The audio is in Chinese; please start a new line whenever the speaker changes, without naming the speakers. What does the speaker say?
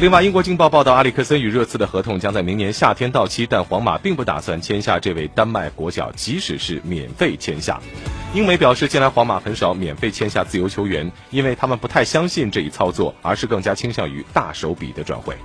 另外，英国《镜报》报道，阿里克森与热刺的合同将在明年夏天到期，但皇马并不打算签下这位丹麦国脚，即使是免费签下。英媒表示，近来皇马很少免费签下自由球员，因为他们不太相信这一操作，而是更加倾向于大手笔的转会。